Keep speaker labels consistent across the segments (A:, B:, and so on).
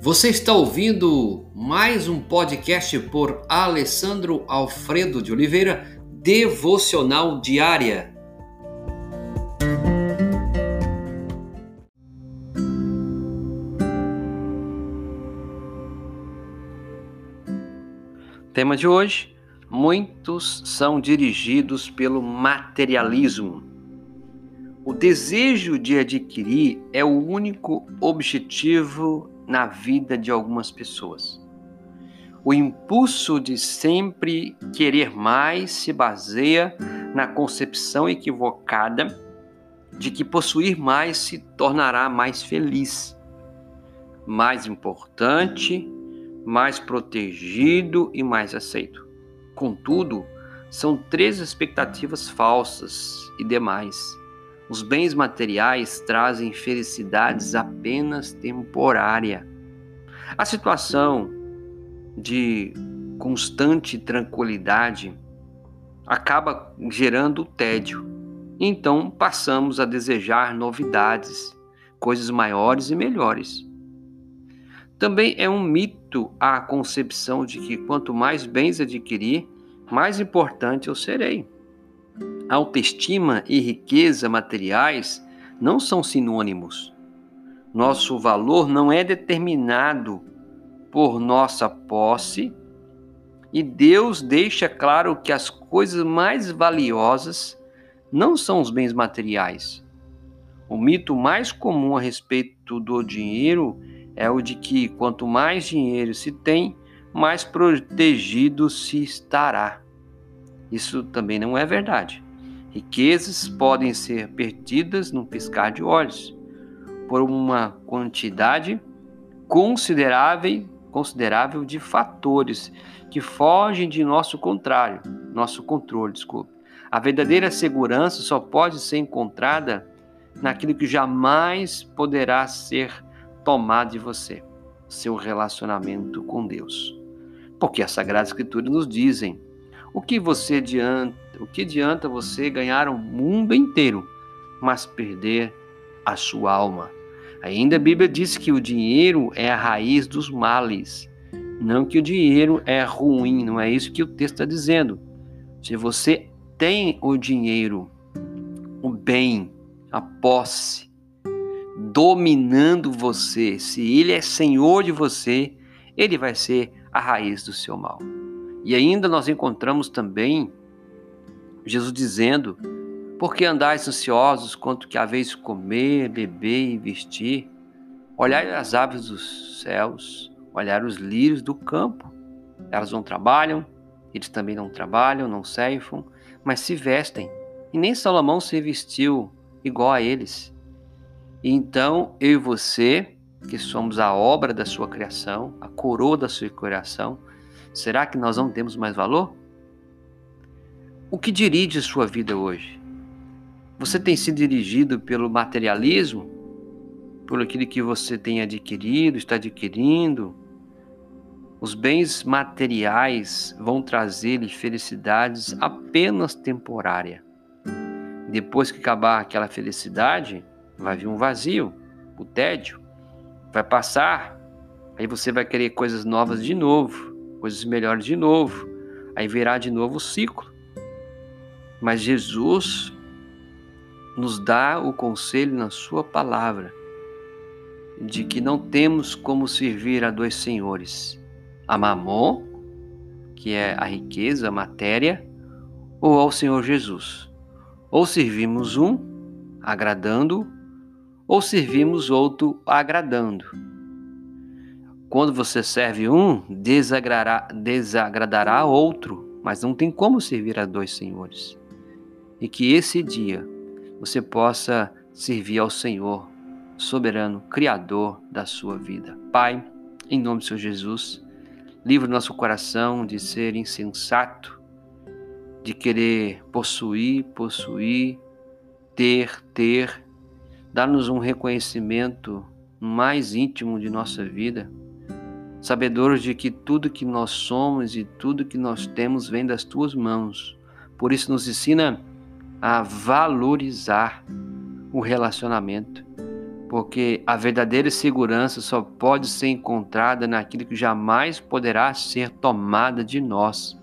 A: Você está ouvindo mais um podcast por Alessandro Alfredo de Oliveira, Devocional Diária. Tema de hoje: muitos são dirigidos pelo materialismo. O desejo de adquirir é o único objetivo na vida de algumas pessoas. O impulso de sempre querer mais se baseia na concepção equivocada de que possuir mais se tornará mais feliz, mais importante, mais protegido e mais aceito. Contudo, são três expectativas falsas e demais os bens materiais trazem felicidades apenas temporária. A situação de constante tranquilidade acaba gerando tédio. Então passamos a desejar novidades, coisas maiores e melhores. Também é um mito a concepção de que quanto mais bens adquirir, mais importante eu serei. Autoestima e riqueza materiais não são sinônimos. Nosso valor não é determinado por nossa posse e Deus deixa claro que as coisas mais valiosas não são os bens materiais. O mito mais comum a respeito do dinheiro é o de que quanto mais dinheiro se tem, mais protegido se estará. Isso também não é verdade. Riquezas podem ser perdidas num piscar de olhos por uma quantidade considerável, considerável de fatores que fogem de nosso contrário, nosso controle, desculpe. A verdadeira segurança só pode ser encontrada naquilo que jamais poderá ser tomado de você, seu relacionamento com Deus. Porque a Sagrada Escritura nos dizem o que você adianta, o que adianta você ganhar o mundo inteiro, mas perder a sua alma? Ainda a Bíblia diz que o dinheiro é a raiz dos males, não que o dinheiro é ruim, não é isso que o texto está dizendo. Se você tem o dinheiro, o bem, a posse, dominando você, se ele é senhor de você, ele vai ser a raiz do seu mal. E ainda nós encontramos também Jesus dizendo: Por que andais ansiosos quanto que haveis comer, beber e vestir? Olhai as aves dos céus, olhai os lírios do campo. Elas não trabalham, eles também não trabalham, não ceifam, mas se vestem. E nem Salomão se vestiu igual a eles. E então eu e você, que somos a obra da sua criação, a coroa da sua criação, Será que nós não temos mais valor? O que dirige sua vida hoje? Você tem sido dirigido pelo materialismo? Por aquilo que você tem adquirido, está adquirindo? Os bens materiais vão trazer-lhe felicidades apenas temporária. Depois que acabar aquela felicidade, vai vir um vazio, o tédio. Vai passar, aí você vai querer coisas novas de novo coisas melhores de novo. Aí virá de novo o ciclo. Mas Jesus nos dá o conselho na Sua palavra de que não temos como servir a dois senhores: a Mamon, que é a riqueza, a matéria, ou ao Senhor Jesus. Ou servimos um, agradando, ou servimos outro, agradando. Quando você serve um, desagradará, desagradará outro, mas não tem como servir a dois senhores. E que esse dia você possa servir ao Senhor, soberano, Criador da sua vida. Pai, em nome do Senhor Jesus, livre nosso coração de ser insensato, de querer possuir, possuir, ter, ter. Dá-nos um reconhecimento mais íntimo de nossa vida sabedores de que tudo que nós somos e tudo que nós temos vem das tuas mãos. Por isso nos ensina a valorizar o relacionamento, porque a verdadeira segurança só pode ser encontrada naquilo que jamais poderá ser tomada de nós,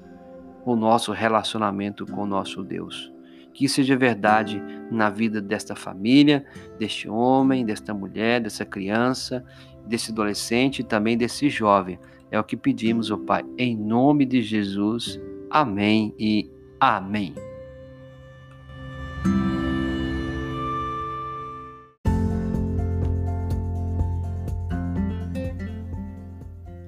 A: o nosso relacionamento com o nosso Deus. Que seja verdade na vida desta família, deste homem, desta mulher, dessa criança, desse adolescente e também desse jovem. É o que pedimos, ó oh Pai, em nome de Jesus. Amém e amém.